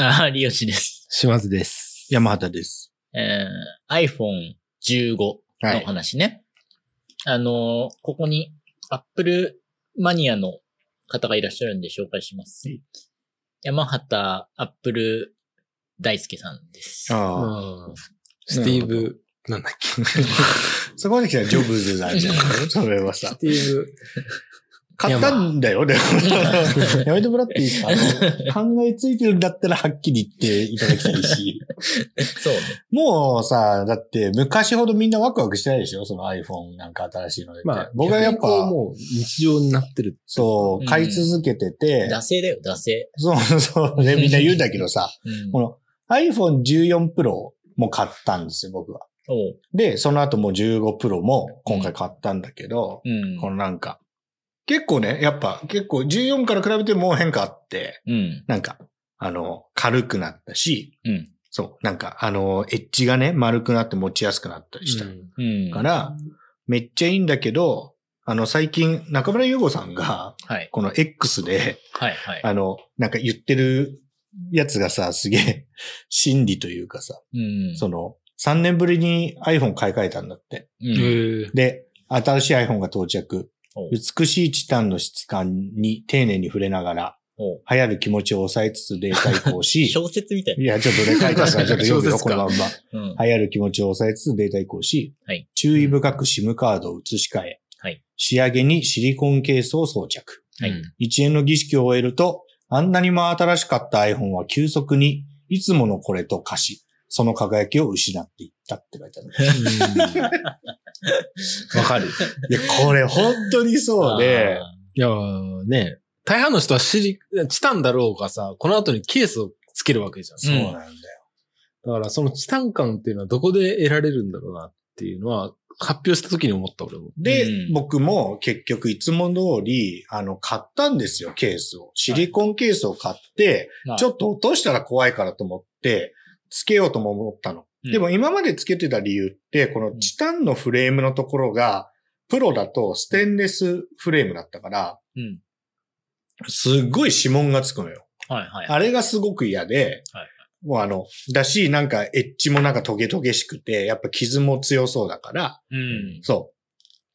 ああ、リオシです。島津です。山畑です。えー、iPhone15 の話ね。あのーここに Apple マニアの方がいらっしゃるんで紹介します。山畑 Apple 大輔さんです。ああ。スティーブ、なんだっけ。そこまで来たらジョブズなんじゃないの？それはさス。ティーブ、買ったんだよ、でも。やめてもらっていいですか？考えついてるんだったらはっきり言っていただきたいし。そうね。もうさ、だって昔ほどみんなワクワクしてないでしょ？その iPhone なんか新しいので。まあ、僕はやっぱ、もう日常になってる。そうう、ん買い続けてて、惰性だよ、惰性。そうそうね、みんな言うんだけどさ、うん。この iPhone 14 Pro も買ったんですよ、僕は。で、その後もう15 Pro も今回買ったんだけど、うん。このなんか、結構ね、やっぱ結構14から比べても変化あって、うん。なんか、あの、軽くなったし、うん。そう、なんか、あの、エッジがね、丸くなって持ちやすくなったりしたうんうん。から、めっちゃいいんだけど、あの、最近、中村優吾さんが、はい。この X で、はい、はい。あの、なんか言ってるやつがさ、すげえ、真理というかさ、うん。その、3年ぶりに iPhone 買い替えたんだって。うん。で、新しい iPhone が到着。美しいチタンの質感に丁寧に触れながら、流行る気持ちを抑えつつデータ移行し、小説みたいいや、ちょっとね、書いてあるから、ちょっと読むよ、このまんま。流行る気持ちを抑えつつデータ移行し、はい。注意深く SIM カードを移し替え、はい。仕上げにシリコンケースを装着。はい。うん一連の儀式を終えると、あんなにも新しかった iPhone は急速に、いつものこれと化し、その輝きを失っていったって書いてある。わかる。いや、これ本当にそうで、いやーね、大半の人は知り、チタンだろうがさ、この後にケースをつけるわけじゃん。そうなんだよ。だからそのチタン感っていうのはどこで得られるんだろうなっていうのは、発表した時に思った俺も。で、うん僕も結局いつも通り、あの、買ったんですよ、ケースを。シリコンケースを買って、はいちょっと落としたら怖いからと思って、つけようとも思ったの。うんでも今までつけてた理由って、このチタンのフレームのところが、プロだとステンレスフレームだったから、うん。すっごい指紋がつくのよ。はい、はい。あれがすごく嫌で、はいもうあの、だし、なんかエッジもなんかトゲトゲしくて、やっぱ傷も強そうだから、うん。そう、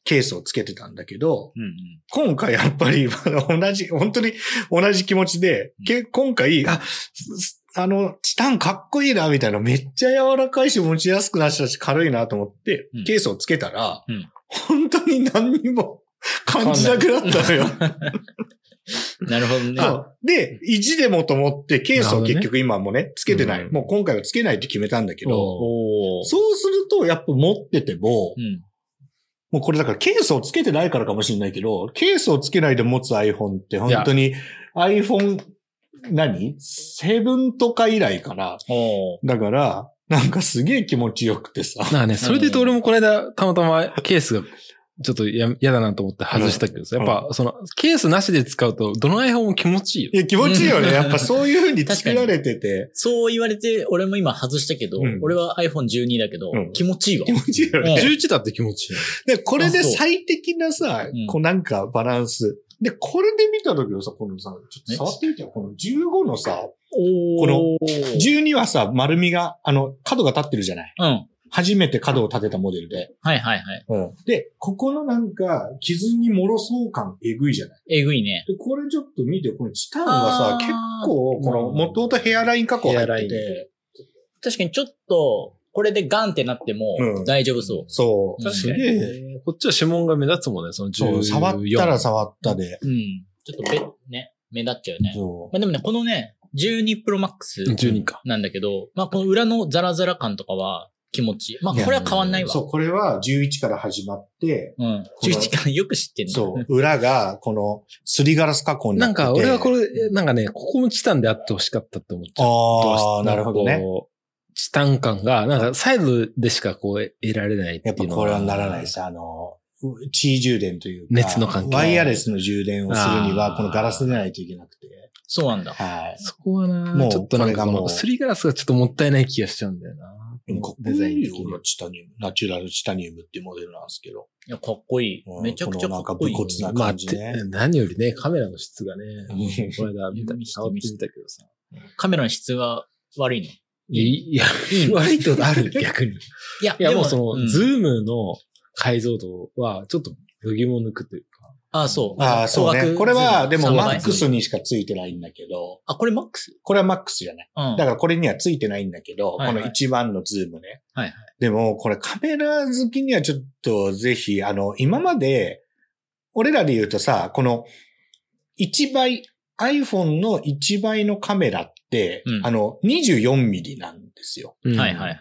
ケースをつけてたんだけど、うん。今回やっぱり、同じ、本当に同じ気持ちで、け今回、あ、すあの、チタンかっこいいな、みたいな、めっちゃ柔らかいし持ちやすくなったし軽いなと思ってうん、ケースをつけたら、うん本当に何にも感じなくなったのよ。なるほどね。で、意地でもと思って、ケースを結局今もね、つけてない。うんもう今回はつけないって決めたんだけど。そうすると、やっぱ持ってても、うん。もうこれだからケースをつけてないからかもしれないけど、ケースをつけないで持つ iPhone って本当に iPhone 何 ?7 とか以来かな。おー。だから、なんかすげえ気持ちよくてさ。なんかね、それで言うと俺もこの間、たまたまケースがちょっとや嫌だなと思って外したけどさ、うんやっぱそのケースなしで使うと、どの iPhone も気持ちいいよい。や、気持ちいいよね。やっぱそういう風に作られてて、そう言われて、俺も今外したけど、うん俺は iPhone12 だけど、うん気持ちいいわ気。持ちいいようんね。11だって気持ちいい。で、これで最適なさうん、こうなんかバランス。で、これで見た時のさ、このさ、ちょっと触ってみてよ。この15のさ、おこのー12はさ、丸みが、あの、角が立ってるじゃない？うん。初めて角を立てたモデルで。はいはいはい。で、ここのなんか、傷にもろそう感えぐいじゃない？えぐいね。で、これちょっと見てよ、このチタンがさ結構、この、もともとヘアライン加工入ってて、確かにちょっと、これでガンってなってもうん大丈夫そう。そう。確かにすげえ。こっちは指紋が目立つもんね、その14。そう、触ったら触ったで。うん。ちょっとべ、ね、目立っちゃうね。そまあでもね、このね、12 Pro Max 12か。なんだけど、まあこの裏のザラザラ感とかは気持ちいい。まあう。これは変わんないわ。そう、これは11から始まって、うん。この11間よく知ってんの。そう、裏が、この、すりガラス加工になってて。なんか、俺はこれ、なんかね、ここもチタンであってほしかったって思っちゃう。ああ、なるほどね。チタン感が、なんか、サイドでしかこう、得られないってやっぱいうのこれはならないです。あの、地位充電というか、熱の関係ワイヤレスの充電をするには、あーこのガラスでないといけなくて。そうなんだ。はい。そこはな、もうちょっとなんかもうすりガラスがちょっともったいない気がしちゃうんだよな。かっこデザインいいよ的に。チタニウム。ナチュラルチタニウムっていうモデルなんですけど。いや、かっこいい。うんめちゃくちゃかっこいい。このなんか武骨なまあ、感じねて何よりね、カメラの質がね、う んこの間見た、見せて触ってみたけどさ。カメラの質が悪いの？いや、いや、割とある、逆に。いや、いや、でもうその、んズームの解像度は、ちょっと、度肝を抜くというか。あ、そう。ああ、そうね。これは、でも3倍マックスにしかついてないんだけど、あ、これマックス？これはマックスじゃない。うん。だからこれにはついてないんだけど、はいはいこの一番のズームね。はいはい。でも、これカメラ好きにはちょっとぜひ、あの、今まで、俺らで言うとさ、この1倍、iPhone の1倍のカメラって、うんあの、24ミリなんですよ。うんはいはいはい。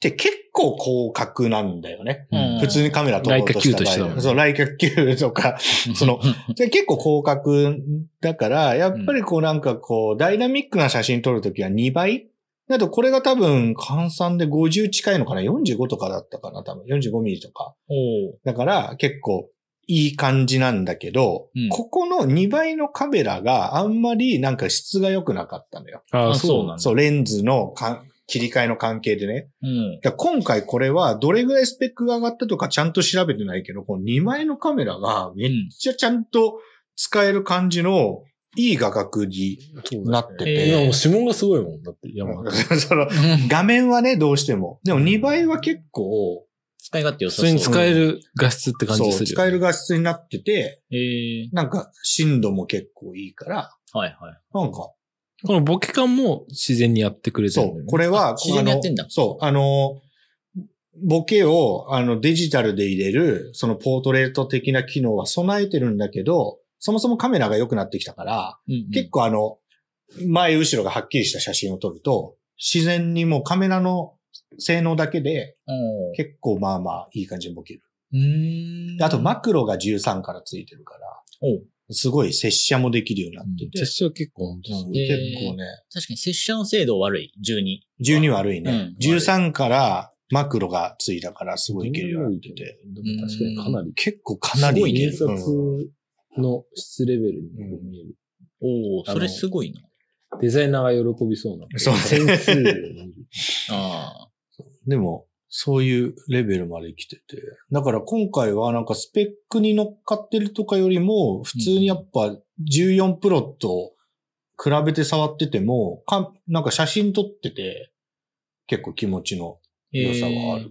で、結構広角なんだよね。うん普通にカメラ撮ろうとした場合ライカ Q とそう、ライカ Q とか、その、で結構広角だから、やっぱりこうなんかこう、ダイナミックな写真撮るときは2倍だとこれが多分換算で50近いのかな ?45 とかだったかな？多分。45ミリとか。だから結構いい感じなんだけど、うんここの2倍のカメラがあんまりなんか質が良くなかったのよ。ああそうなんだそう、レンズのか切り替えの関係でね。うん。だから今回これはどれぐらいスペックが上がったとかちゃんと調べてないけど、この2枚のカメラがめっちゃちゃんと使える感じのいい画角になってえて。今もう指紋がすごいもん。だって、山形。その画面はね、どうしても。でも2倍は結構、使い勝手良さそう。普通に使える画質って感じそう、するよ。使える画質になってて、えー、なんか深度も結構いいから、はいはい。なんか、このボケ感も自然にやってくれてるね。そう、これは、自然にやってんだそう、あの、ボケを、あの、デジタルで入れる、そのポートレート的な機能は備えてるんだけど、そもそもカメラが良くなってきたから、うんうん結構あの、前後ろがはっきりした写真を撮ると、自然にもうカメラの性能だけで、結構まあまあいい感じにボケる。あとマクロが13からついてるから、すごい接写もできるようになってて、実写は結構本当うんすごい。結えー構ね、確かに拙者の精度悪い、12。12悪いね。うん13からマクロがついたからすごいいけるようになってて。確かにかなり、結構かなりすごいね印刷うんの質レベルに見える。おおそれすごいな。デザイナーが喜びそうな。そうセンスを見る。あでも、そういうレベルまで来てて。だから今回はなんかスペックに乗っかってるとかよりも、普通にやっぱ14プロと比べて触ってても、かなんか写真撮ってて、結構気持ちのー良さはある。えー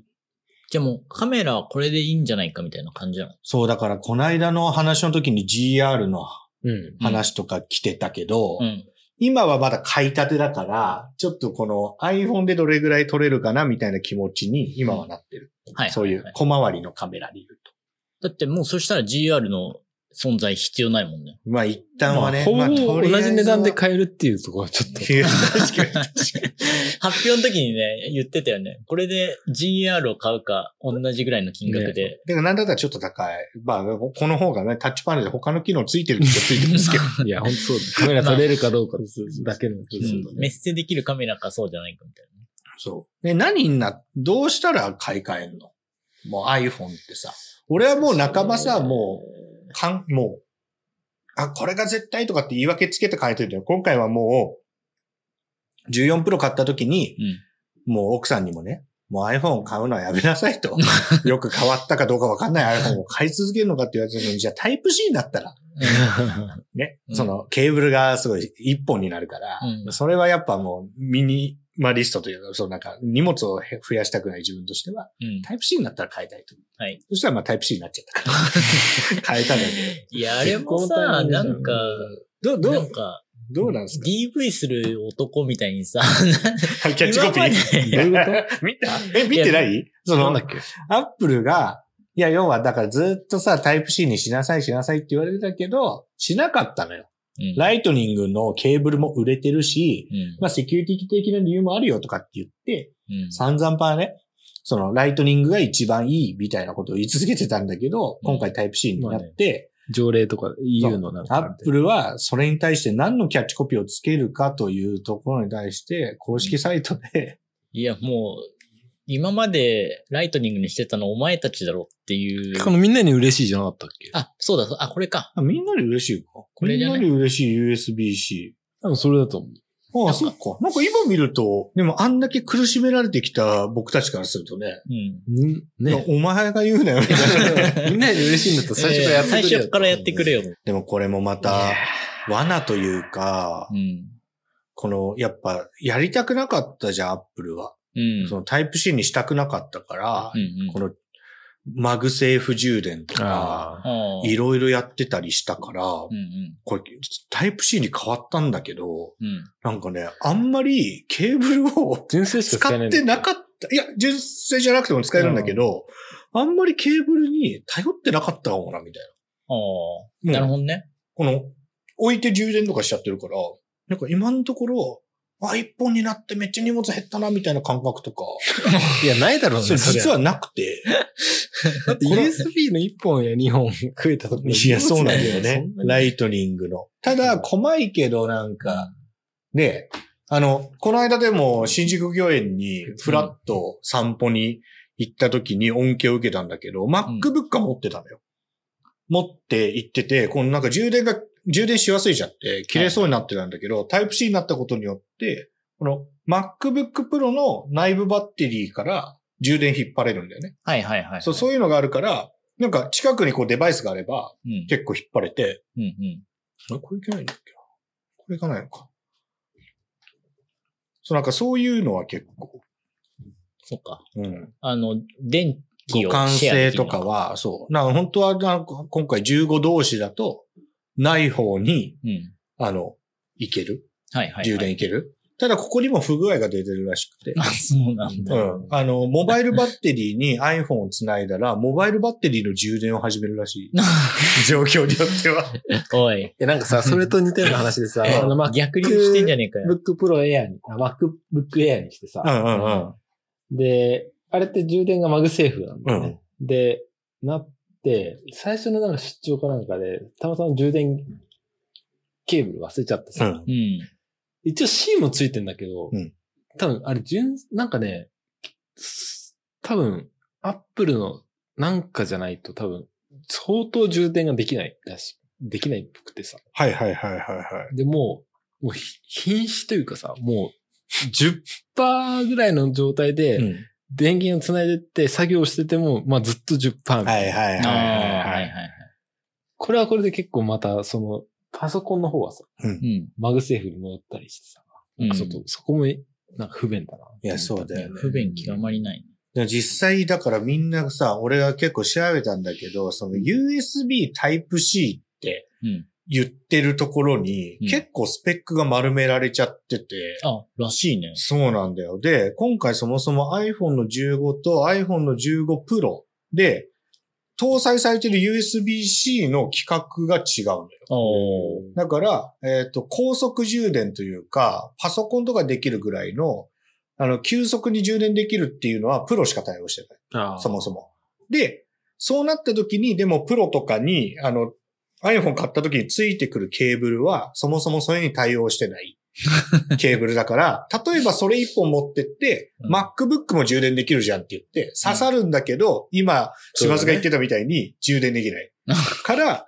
じゃあもうカメラこれでいいんじゃないかみたいな感じなの？そう、だからこの間の話の時に GR のうん。話とか来てたけど、うん。今はまだ買いたてだから、ちょっとこの iPhone でどれぐらい撮れるかなみたいな気持ちに今はなってる。はい。そういうはは小回りのカメラで言うと。だってもうそしたら GR の存在必要ないもんね。まあ一旦はね。まあほぼ同じ値段で買えるっていうところはちょっと。確かに確かに。発表の時にね、言ってたよね。これで GR を買うか、同じぐらいの金額で。だからなんだったらちょっと高い。まあ、この方がね、タッチパネルで他の機能ついてるっちゃついてるんですけど。いや、本当そうだ。カメラ撮れるかどうかだけの。うんメッセできるカメラかそうじゃないかみたいな。そう。で、何にな、どうしたら買い替えんの？もう iPhone ってさ。俺はもう半ばさ、もう、かん、もう、あ、これが絶対とかって言い訳つけて買えてるよ。今回はもう、14プロ買った時に、うん。もう奥さんにもね、もう iPhone 買うのはやめなさいと。よく変わったかどうかわかんない iPhone を買い続けるのかって言われてるのに、じゃあタイプ C になったら、ね、うんそのケーブルがすごい一本になるから、うんそれはやっぱもうミニマリストというか、そうなんか荷物を増やしたくない自分としては、うん。タイプ C になったら変えたいと。はい。そしたらまあタイプ C になっちゃったから。変えたんだけいや、あれもさ、なんか、ど。どう、どう、なんか、どうなんですか？DV する男みたいにさ、キャッチコピー？今までどういうこと？見た？え、見てない？そのなんだ、っけ？アップルが、いや、要は、だからずっとさ、タイプ C にしなさい、しなさいって言われてたけど、しなかったのよ。うん。ライトニングのケーブルも売れてるし、うん。まあ、セキュリティ的な理由もあるよとかって言って、うん。散々パーね、その、ライトニングが一番いいみたいなことを言い続けてたんだけど、うん。今回タイプ C になって、条例とか EU のなんかアップルはそれに対して何のキャッチコピーをつけるかというところに対して、公式サイトで、いや、もう、今までライトニングにしてたのお前たちだろっていう。このみんなに嬉しいじゃなかったっけ？あ、そうだ、あ、これか。あみんなに嬉しいか？これじゃないみんなに嬉しい USB-C。多分それだと思う。ああ、そっか。なんか今見ると、でもあんだけ苦しめられてきた僕たちからするとね、うん。んね。お前が言うなよみたいな。みんなで嬉しいんだったら最初からやってくれよ最初からやってくれよ。でもこれもまた、罠というかう、ん。この、やっぱ、やりたくなかったじゃん、アップルは。うん。そのタイプ C にしたくなかったからう、んうんこの、マグセーフ充電とか、ああ。ああいろいろやってたりしたから、うんうん。これ、タイプ C に変わったんだけど、うん。なんかね、あんまりケーブルを使。ってなかった。いや、純正じゃなくても使えるんだけど、あんまりケーブルに頼ってなかったかもな、みたいああ。な。なるほどね。この、置いて充電とかしちゃってるから、なんか今のところ、あ、一本になってめっちゃ荷物減ったな、みたいな感覚とか、いや、ないだろうね。それ実は。はなくて、だって USB の1本や2本増えたとこいや、そうなんだよ そねライトニングの。ただ、細いけどなんか、ね、あの、この間でも新宿御苑にフラッと散歩に行った時に恩恵を受けたんだけど、MacBook は持ってたのよ。持って行ってて、このなんか充電が、充電しやすいじゃんって、切れそうになってたんだけど、タイプ C になったことによって、この MacBook Pro の内部バッテリーから充電引っ張れるんだよね。はいはいはい。そう、そういうのがあるから、なんか近くにこうデバイスがあればうん。結構引っ張れて、うんうん。あれこれいけないんだっけな？これいかないのか。そう、なんかそういうのは結構。そっか。うん。あの、電気を互換性とかは、そう。なんか本当はなんか今回15同士だと、ない方に、うん。あの、いける。はいはいはい。充電いける。ただここにも不具合が出てるらしくて。あ、そうなんだ。うん。あの、モバイルバッテリーに iPhone をつないだら、モバイルバッテリーの充電を始めるらしい。状況によっては。おい。いや、なんかさ、それと似たような話でさ、あの、ま、逆流してんじゃねえかよ。MacBook Pro Air に、あ MacBook Air にしてさ、うんうんうん。で、あれって充電がマグセーフなんだよね。で、なって、最初のなんか出張かなんかで、たまたま充電ケーブル忘れちゃってさ、うん。うん。一応 C もついてんだけど、うん多分あれ純、なんかね、多分、アップルのなんかじゃないと多分、相当充電ができないだし、できないっぽくてさ。はいはいはいはいはい。で、もう、もうひ瀕死というかさ、もう10%ぐらいの状態で、うん電源をつないでって作業してても、まあずっと10%みたいな。はいはいはいはいああ、はいははいい。はい。これはこれで結構また、その、パソコンの方はさ、うん。マグセーフに戻ったりしてさ、うんちょっとそこも、なんか不便だな。いやそうだよね不便極まりない。実際だからみんなさ、俺は結構調べたんだけど、その USB Type-C ってうん。言ってるところに、うん結構スペックが丸められちゃってて、あ、らしいね。そうなんだよ。で、今回そもそも iPhone の15と iPhone の15 Pro で、搭載されてる USB-C の規格が違うんだよ。だから、えっ、と、高速充電というか、パソコンとかできるぐらいの、あの、急速に充電できるっていうのは、プロしか対応してない。あそもそも。で、そうなった時に、でもプロとかに、あの、iPhone 買った時についてくるケーブルは、そもそもそれに対応してない ケーブルだから、例えばそれ一本持ってって、うん MacBook も充電できるじゃんって言って、刺さるんだけど、今、島津が言ってたみたいに充電できない。から、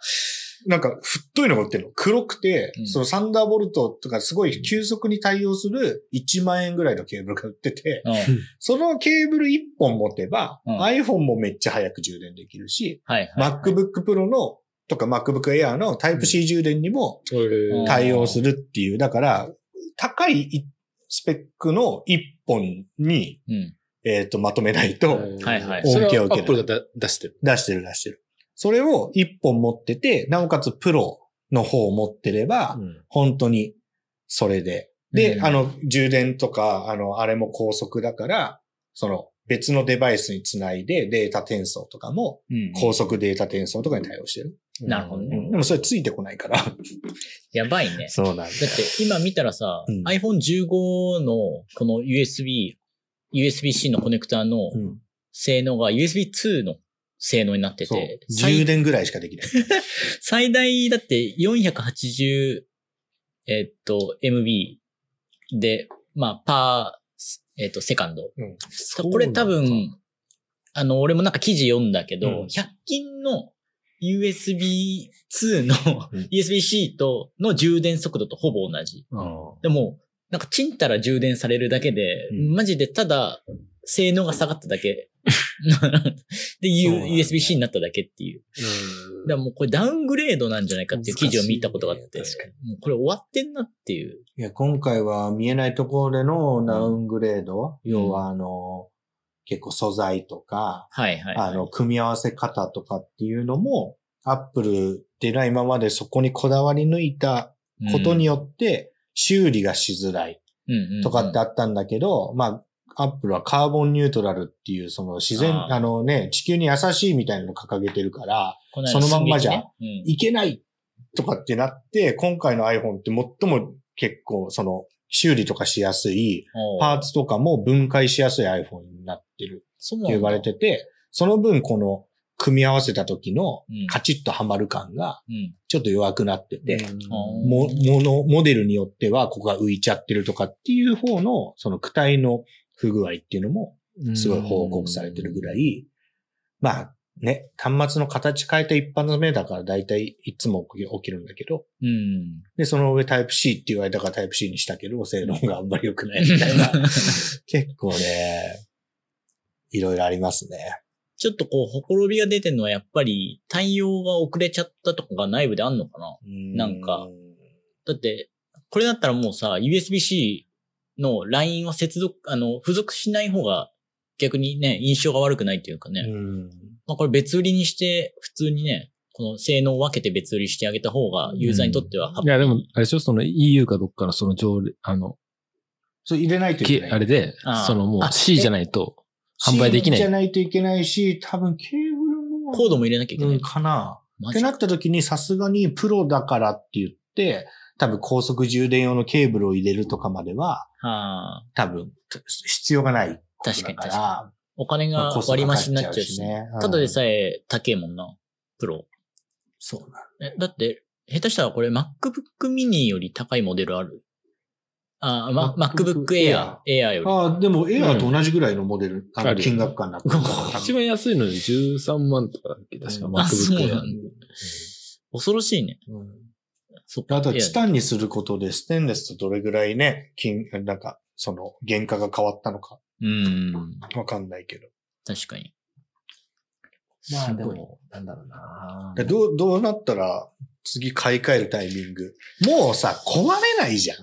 なんか、太いのが売ってるの。黒くて、うんそのサンダーボルトとかすごい急速に対応する1万円ぐらいのケーブルが売ってて、うん。そのケーブル1本持てば、うん iPhone もめっちゃ早く充電できるし、はいはい。MacBook Pro のとか MacBook Air の Type-C 充電にもうん対応するっていう、だから、高いスペックの1本に、うん。えっ、と、まとめないとはいはいそれは恩恵を受けるアップルがだ出してる。出してる出してる。それを1本持ってて、なおかつプロの方を持ってれば、本当にそれで。で、うんあの、充電とか、あの、あれも高速だから、その、別のデバイスにつないでデータ転送とかも、うん。高速データ転送とかに対応してる。なるほどねでもそれついてこないから。やばいね。そうなんだ。だって今見たらさ、うん iPhone15 のこの USB、USB-C のコネクターのうん性能が USB2 の性能になってそうて、。充最電ぐらいしかできない。最大だって480、えっと、MB で、まあ、パー、えっと、セカンド。これ多分、あの、俺もなんか記事読んだけど、うん100均の USB2 のうん。USB-C との充電速度とほぼ同じ。うんでも、なんかチンたら充電されるだけで、うん。マジでただ、性能が下がっただけ。で、USB-C になっただけっていう。だからもうこれダウングレードなんじゃないかっていう記事を見たことがあって、ねもうこれ終わってんなっていう。いや、今回は見えないところでのダウングレード、要はあの、結構素材とか、はいはい、はい。あの、組み合わせ方とかっていうのも、アップルっていうのは今までそこにこだわり抜いたことによって、修理がしづらいとかってあったんだけど、まあ、アップルはカーボンニュートラルっていう、その自然、あー。あのね、地球に優しいみたいなのを掲げてるから、こ間そのまんまじゃいけないとかってなって、今回の iPhone って最も結構、その、修理とかしやすい、うんパーツとかも分解しやすい iPhone になってるって言われてて、その分この組み合わせた時のうんカチッとはまる感がうん。ちょっと弱くなってて、うんも、もの、モデルによってはここが浮いちゃってるとかっていう方の、その躯体の不具合っていうのもすごい報告されてるぐらい、まあね、端末の形変えた一般の目だから大体いつも起き起きるんだけど、うん。で、その上タイプ C って言われたからタイプ C にしたけど、性能があんまり良くないみたいな。結構ね、いろいろありますね。ちょっとこう、ほころびが出てるのはやっぱり対応が遅れちゃったとかが内部であんのかな？なんかだって、これだったらもうさ、USB-C のラインを接続、あの、付属しない方が逆にね、印象が悪くないっていうかね。うん。まあこれ別売りにして、普通にね、この性能を分けて別売りしてあげた方が、ユーザーにとってはハッいや、でも、あれでしょ？その EU かどっかのその条例、あの、それ入れないといけけない。あれでそのもうあ C じゃないと販売できな C じゃい。ないといけないし、多分ケーブルも。コードも入れなきゃいけない。うん、かな。ってなった時にさすがにプロだからって言って、多分高速充電用のケーブルを入れるとかまでは、はあ、多分必要がない確かに確かお金が割り増しになっちゃうししねうんただでさえ高えもんな、プロ。ら。そうなんえだって、下手したらこれ MacBook mini より高いモデルあるあ、ま、MacBook Air、Air より。ああ、でもエアーと同じぐらいのモデル、あの金額感になってるから一番安いので13万とかだっけ？確か MacBook Air だ恐ろしいね。うんそっか。あとは Air チタンにすることでステンレスとどれぐらいね、金、なんか、その、原価が変わったのかうん。わかんないけど。確かに。まあでも、なんだろうなどう、どうなったら、次買い替えるタイミング。もうさ、壊れないじゃん。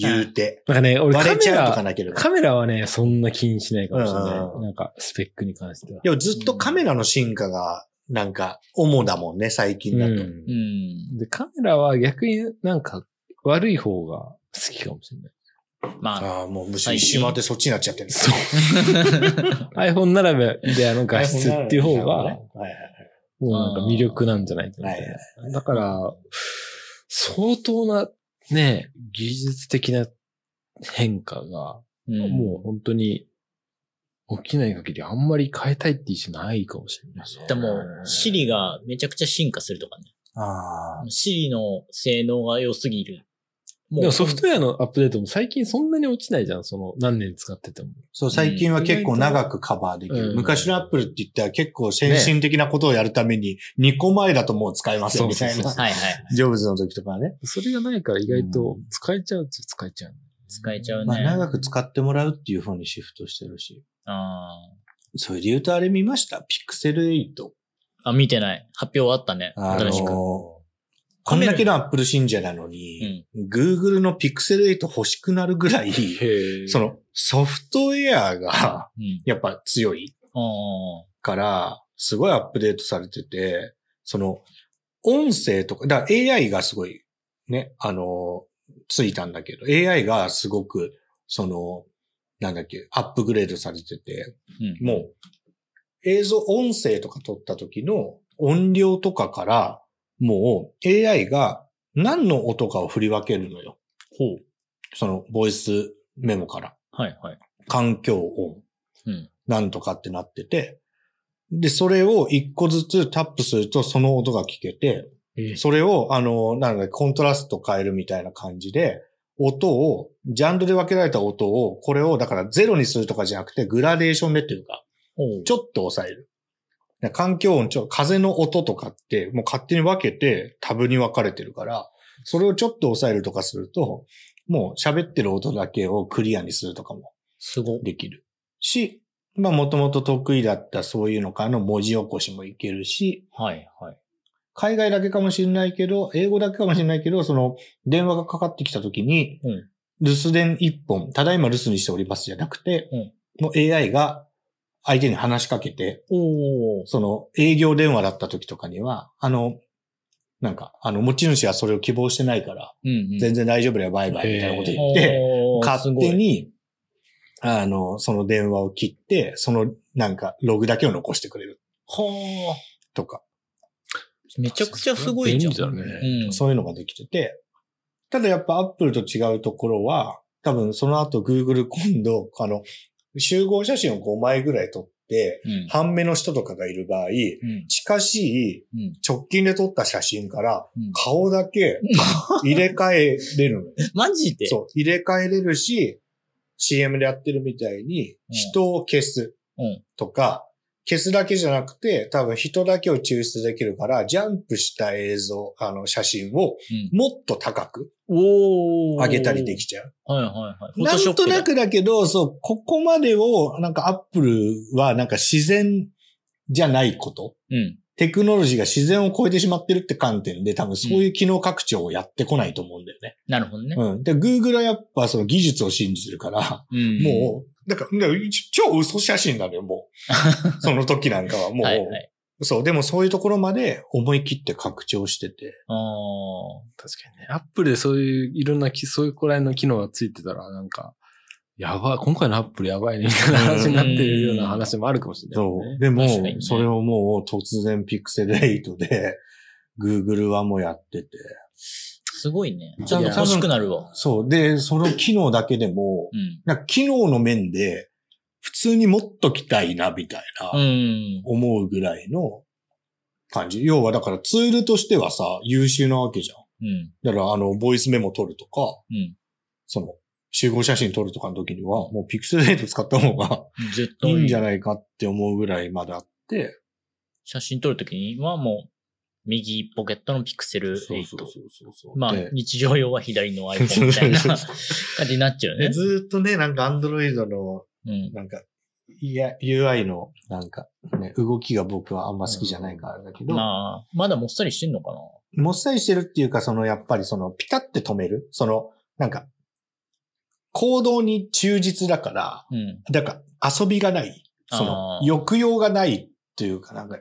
言うて。なんかね、俺カメ割れちゃうとかラ、なければ。カメラはね、そんな気にしないかもしれない。うんなんか、スペックに関しては。でもずっとカメラの進化が、なんか、主だもんね、最近だと。うんうん。で、カメラは逆になんか悪い方が好きかもしれない。まあ、ああ、もうむしろ一周回ってそっちになっちゃってる。そう。iPhone ならであの画質っていう方が、はいはいもうなんか魅力なんじゃないかいはいだから、相当なね、技術的な変化が、うんもう本当に起きない限りあんまり変えたいって意思ないかもしれない。でも、シリがめちゃくちゃ進化するとかね。ああ。シリの性能が良すぎる。もうでもソフトウェアのアップデートも最近そんなに落ちないじゃん、その何年使ってても。そう、最近は結構長くカバーできる。うん昔のアップルって言ったら結構先進的なことをやるために2個前だともう使えますよみたいなそうそう。はいはい。ジョブズの時とかはね。それがないから意外と使えちゃうっちゃ使えちゃう。使えちゃうね。まあ長く使ってもらうっていう方にシフトしてるし。あそれで言うとあれ見ました？ピクセル8。ーあ、見てない。発表あったね。あ新しく。のこんだけのアップル信者なのに、Google の Pixel 8欲しくなるぐらい、へそのソフトウェアがうん。やっぱ強いあから、すごいアップデートされてて、その音声とか、だから AI がすごいね、あの、ついたんだけど、AI がすごく、その、なんだっけ、アップグレードされてて、ーうん。もう、映像、音声とか撮った時の音量とかから、もう AI が何の音かを振り分けるのよ。ほう。その、ボイスメモから。はいはい。環境音。うん。なんとかってなってて、で、それを一個ずつタップするとその音が聞けて、それを、あの、なんだコントラスト変えるみたいな感じで、音を、ジャンルで分けられた音を、これを、だからゼロにするとかじゃなくて、グラデーションでっていうか。ちょっと抑える。環境音、ちょ、風の音とかって、もう勝手に分けてタブに分かれてるから、それをちょっと抑えるとかすると、もう喋ってる音だけをクリアにするとかもすごい。できるし、まあもともと得意だったそういうのからの文字起こしもいけるし、はい、はい。海外だけかもしれないけど、英語だけかもしれないけど、その電話がかかってきた時に、うん留守電一本、ただいま留守にしておりますじゃなくて、うんもう AI が相手に話しかけて。その営業電話だった時とかには、あの、なんか、あの、持ち主はそれを希望してないから、うん、うん。全然大丈夫だよ、バイバイみたいなこと言って、勝手。に、あの、その電話を切って、その、なんか、ログだけを残してくれるすごいはとか、あ。めちゃくちゃすごいじゃん。便利だね。うん。そういうのができてて、ただやっぱ Apple と違うところは、多分その後 Google 今度、あの、集合写真を5枚ぐらい撮って、うん。半目の人とかがいる場合、うん。近しいうん。直近で撮った写真からうん顔だけ 入れ替えれるのよ。マジで？そう、入れ替えれるし、CM でやってるみたいに人を消すうん。とか、消すだけじゃなくて、多分人だけを抽出できるから、ジャンプした映像、あの写真をうん。もっと高くおー。上げたりできちゃう。はいはいはい。なんとなく。くだけど、そう、ここまでを、なんかアップルはなんか自然じゃないこと。うん。テクノロジーが自然を超えてしまってるって観点で多分そういう機能拡張をやってこないと思うんだよね。なるほどね。うん。で、Google はやっぱその技術を信じてるから、うん。もう、だから、だから超嘘写真なのよ、もう。その時なんかはもう、はいはい。そう、でもそういうところまで思い切って拡張してて。ああ。確かにね。アップルでそういういろんなき、そういうくらいの機能がついてたら、なんか、やばい、今回のアップルやばいね、みたいな話になってるような話もあるかもしれない、そう。でもね、それをもう突然 Pixel 8で、Google はもうやってて。すごいね。ちょっと欲しくなるわ。そう。で、その機能だけでも、うん。機能の面で、普通にもっときたいな、みたいな、うん。思うぐらいの感じ。要はだからツールとしてはさ、優秀なわけじゃん。うん。だからあの、ボイスメモ取るとか、うん。その、集合写真撮るとかの時には、もう Pixel 8使った方が絶対いいんじゃないかって思うぐらいまであって、写真撮るときにはもう、右ポケットのピクセル8。そうそうそうそう。まあで、日常用は左の iPhone みたいな 感じになっちゃうねで。ずーっとね、なんか Android の、うん。なんか、いや、UI の、なんか、ね、動きが僕はあんま好きじゃないからだけど、まあ、まだもっさりしてんのかな？もっさりしてるっていうか、その、やっぱりその、ピタって止める？その、なんか、行動に忠実だから、うん。だから遊びがない。その抑揚がないっていうかなんか、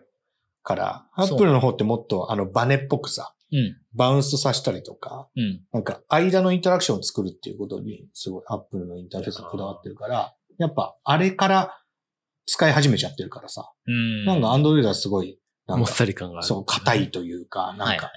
から、アップルの方ってもっとあのバネっぽくさ、うん。バウンスさせたりとか、うん。なんか間のインタラクションを作るっていうことに、すごいアップルのインターフェースがこだわってるから、やっぱあれから使い始めちゃってるからさ、うん。なんかアンドロイドはすごい、なんもっか、さり感がある。そう、硬いというか、なんか。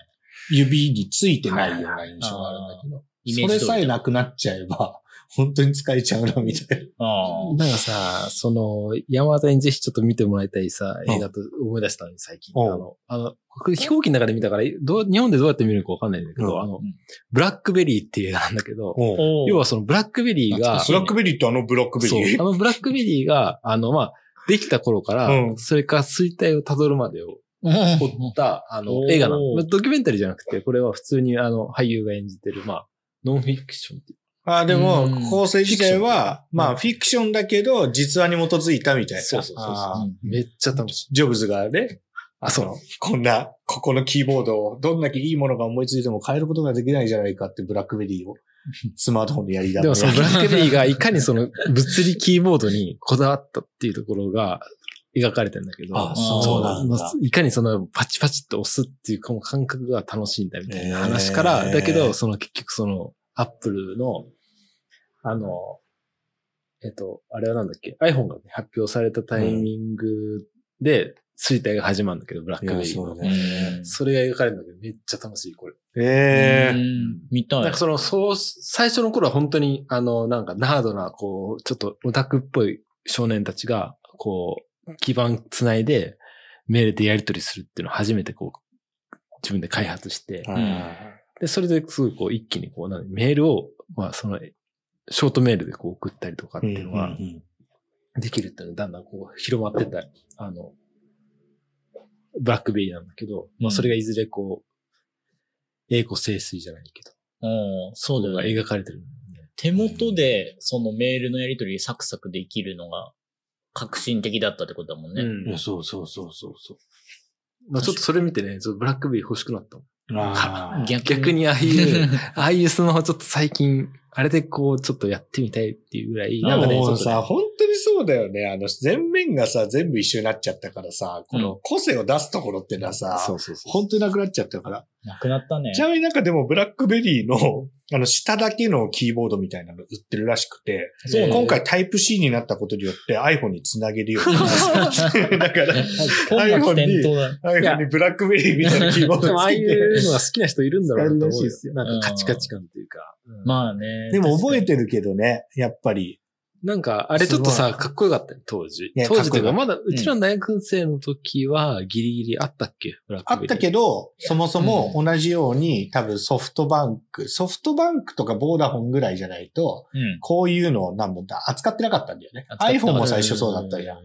指についてないような印象があるんだけど、それさえなくなっちゃえば、本当に使えちゃうな、みたいああ。なんかさ、その、山形にぜひちょっと見てもらいたいさ、うん。映画と思い出したのに最近。う。んあの、あの、飛行機の中で見たから、どう、日本でどうやって見るかわかんないんだけど、うん。あの、ブラックベリーっていう映画なんだけど、要はそのブラックベリーが、ブラックベリーってあのブラックベそう、リーあのブラックベリーが、あの、まあ、できた頃から、うん。それから衰退を辿るまでをうん。追った、あおの、ー映画なの。まあドキュメンタリーじゃなくて、これは普通にあの、俳優が演じてる、まあ、ノンフィクションっていうあでもうん、構成自体は、まあ、フィクションだけど、実話に基づいたみたいな。そうそうそうめっちゃ楽しい。ジョブズがね、あそうの、こんな、ここのキーボードを、どんだけいいものが思いついても変えることができないじゃないかって、ブラックベリーを、スマートフォンでやりだでもそのブラックベリーがいかにその物理キーボードにこだわったっていうところが描かれてるんだけど、あそうなんだ。まあいかにそのパチパチって押すっていうこの感覚が楽しいんだみたいな話かへら、ー。だけどその結局そのアップルの、あの、えっと、あれはなんだっけ ?iPhone が、ね、発表されたタイミングで衰退が始まるんだけど、ブラックベリーの。そねそれが描かれるんだけど、めっちゃ楽しい、これ。ええうん見たい。なんかその、そう、最初の頃は本当に、あの、なんか、ナードな、こう、ちょっとオタクっぽい少年たちが、こう、基盤つないで、メールでやり取りするっていうのを初めてこう、自分で開発して、で、それですぐこう、一気にこう、メールを、まあ、その、ショートメールでこう送ったりとかっていうのができるっていうのがだんだんこう、広まってった、あの、ブラックベリーなんだけど、まあ、それがいずれこう、栄枯盛衰じゃないけど、うん、そうだよね。が描かれてる。手元でそのメールのやり取りサクサクできるのが革新的だったってことだもんね。いや、そうそうそうそうそう。まあちょっとそれ見てね、ブラックベリー欲しくなったもん。逆逆にああいう、ああいうスマホちょっと最近、あれでこう、ちょっとやってみたいっていうぐらい、ななんんかね、もうさ、本当にそうだよね。あの、全面がさ、全部一緒になっちゃったからさ、この個性を出すところってのはさ、そうそうそう。本当になくなっちゃったから。なくなったねち。なみになんかでも、ブラックベリーの、あの、下だけのキーボードみたいなの売ってるらしくて、そう今回タイプ C になったことによって iPhone につなげるようになりました。だから、本末転倒だ。iPhone にブラックベリーみたいなキーボーでもああい。うのが好きな人いるんだろうなと思うよなんかカチカチ感っていうか。うんまあね。でも覚えててるけどね、やっぱり。なんか、あれちょっとさ、かっこよかったよ、当時ね。当時というか、まだ、うちらの大学生の時は、ギリギリあったっけ？ブラックベリーあったけど、そもそも同じように、多分ソフトバンク、ソフトバンクとかボーダフォンぐらいじゃないと、うん。こういうのをなんもだ扱ってなかったんだよね。iPhone も最初そうだったじゃん。ん。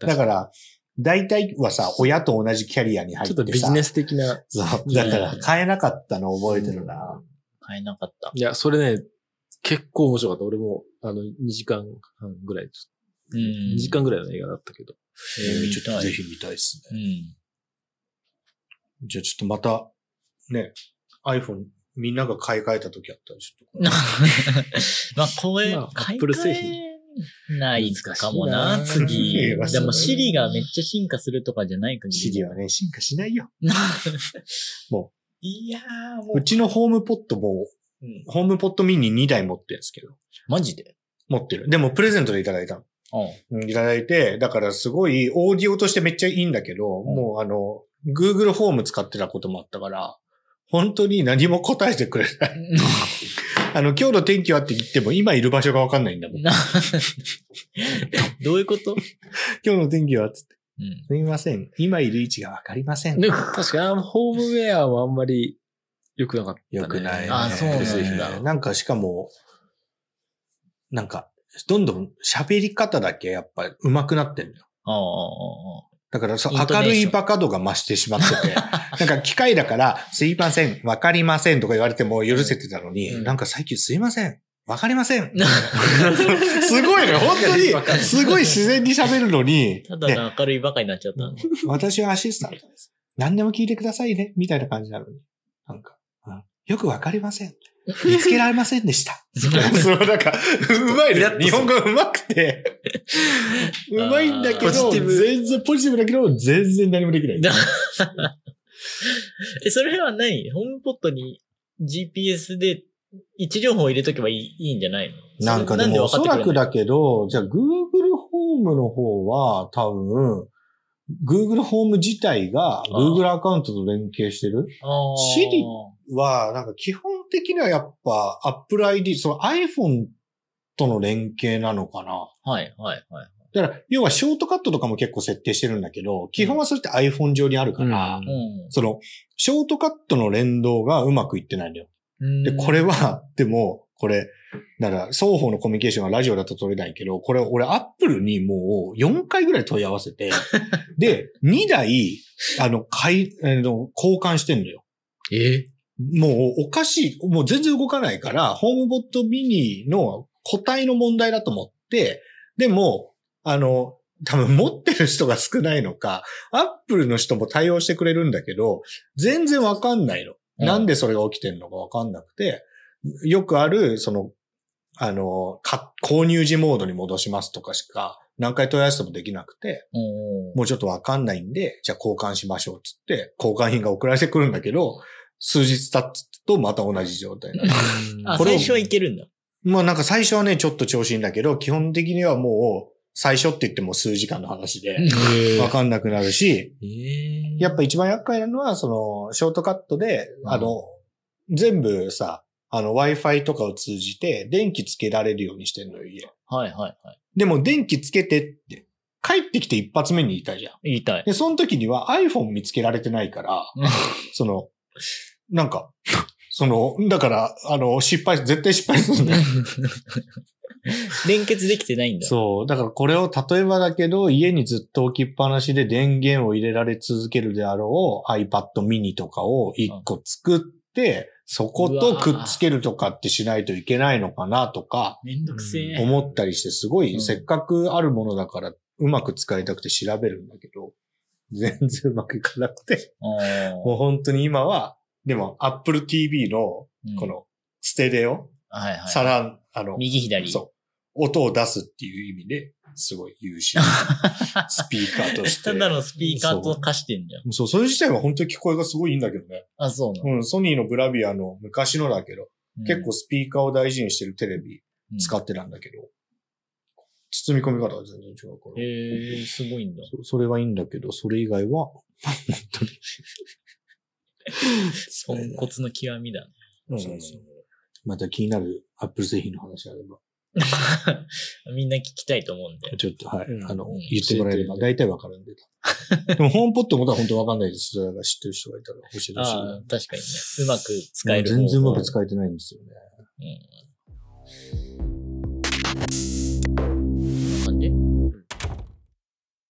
だから、大体はさ、親と同じキャリアに入ちょってさ。っとビジネス的な。そう。だから、買えなかったの覚えてるな。買えなかった。いや、それね、結構面白かった。俺も、あの、2時間半ぐらい、うん。2時間ぐらいの映画だったけど。えーちょっとぜひ見たいですね。うん。じゃあちょっとまた、ね、iPhone みんなが買い替えた時あったらちょっと。まあ、声、まあ買い替品えないかもな、な次。でも、シリがめっちゃ進化するとかじゃない限り。シリはね、進化しないよ。もいやー、もうちのホームポットも、うんホームポットミニ2台持ってるんですけど。マジで？持ってる。でもプレゼントでいただいたの。うん。うんいただいて、だからすごいオーディオとしてめっちゃいいんだけど、もうあの、Google フォーム使ってたこともあったから、本当に何も答えてくれない。あの、今日の天気はって言っても今いる場所がわかんないんだもん。などういうこと？今日の天気はっつって。うん。すみません。今いる位置がわかりません。確かに、ホームウェアはあんまり良くなかった、ね。よくない、あそうなんだねなんかしかも、なんか、どんどん喋り方だけやっぱり上手くなってんのよ。ああああ、だからそ明るいバカ度が増してしまってて、なんか機械だから、すいません、わかりませんとか言われても許せてたのに、うんなんか最近すいません、わかりません。すごいね、本当に、すごい自然に喋るのに、ただねの明るいバカになっちゃった。私はアシスタントです。何でも聞いてくださいね、みたいな感じなのに。なんか、うんよくわかりません。見つけられませんでした。そう、なんか、うまいね。日本語うまくて、うまいんだけど、ポジティブ全然ポジティブだけど、全然何もできない。え、それは何ホームポットに GPS で位置情報を入れとけばいいいいんじゃないの？なんかでも、おそらくだけど、じゃあ Google ホームの方は多分、Google ホーム自体が Google アカウントと連携してるあーシリは、なんか基本的にはやっぱ Apple ID、その iPhone との連携なのかな。はい、はい、はい。だから、要はショートカットとかも結構設定してるんだけど、基本はそれって iPhone 上にあるから、うんうんその、ショートカットの連動がうまくいってないんだよ。うん。で、これは、でも、これ、だから、双方のコミュニケーションはラジオだと取れないけど、これ、俺、アップルにもう4回ぐらい問い合わせて、で、2台、あの、買い、あの、交換してんのよ。え？もう、おかしい、もう全然動かないから、ホームボットミニの個体の問題だと思って、でも、あの、多分持ってる人が少ないのか、アップルの人も対応してくれるんだけど、全然わかんないの。うんなんでそれが起きてるのかわかんなくて、よくある、その、あの、か購入時モードに戻しますとかしか、何回問い合わせてもできなくて、うんもうちょっとわかんないんで、じゃあ交換しましょうっつって、交換品が送られてくるんだけど、数日経つとまた同じ状態になる。あ、これを最初はいけるんだ。まあなんか最初はね、ちょっと調子いいんだけど、基本的にはもう、最初って言っても数時間の話で、わかんなくなるし、ええやっぱ一番厄介なのは、その、ショートカットで、うん。あの、全部さ、あの、Wi-Fi とかを通じて、電気つけられるようにしてんのよ、家。はい、はい、はい。でも、電気つけてって、帰ってきて一発目に言いたいじゃん。言いたい。で、その時には iPhone 見つけられてないから、その、なんか、その、だから、あの、失敗、絶対失敗するんだよ。連結できてないんだ。そう。だからこれを例えばだけど、家にずっと置きっぱなしで電源を入れられ続けるであろう iPad mini とかを一個作って、そことくっつけるとかってしないといけないのかなとか、めんどくせえ。思ったりして、すごい、うんせっかくあるものだから、うまく使いたくて調べるんだけど、全然うまくいかなくて、もう本当に今は、でも Apple TV の、うんこの、ステレオ、はいはい。サラン、あの、右左。そう。音を出すっていう意味で、すごい優秀。スピーカーとして。ただのスピーカーと化してんじゃん。そう、それ自体は本当に聞こえがすごいいいんだけどね。あ、そうなの、うん、ソニーのブラビアの昔のだけど、うん結構スピーカーを大事にしてるテレビ使ってたんだけど、包み込み方が全然違うから。へえ、すごいんだ。そそれはいいんだけど、それ以外は、本当に。ポンコツの極みだね。うんそうそうまた気になるアップル製品の話あれば、みんな聞きたいと思うんで。ちょっと、はい、うんあの、うん言ってもらえれば教大体わかるんで。でも、ホームポットも本当わかんないです。知ってる人がいたら教えてほしい。ああ、確かにね。うまく使える。全然うまく使えてないんですよね。うん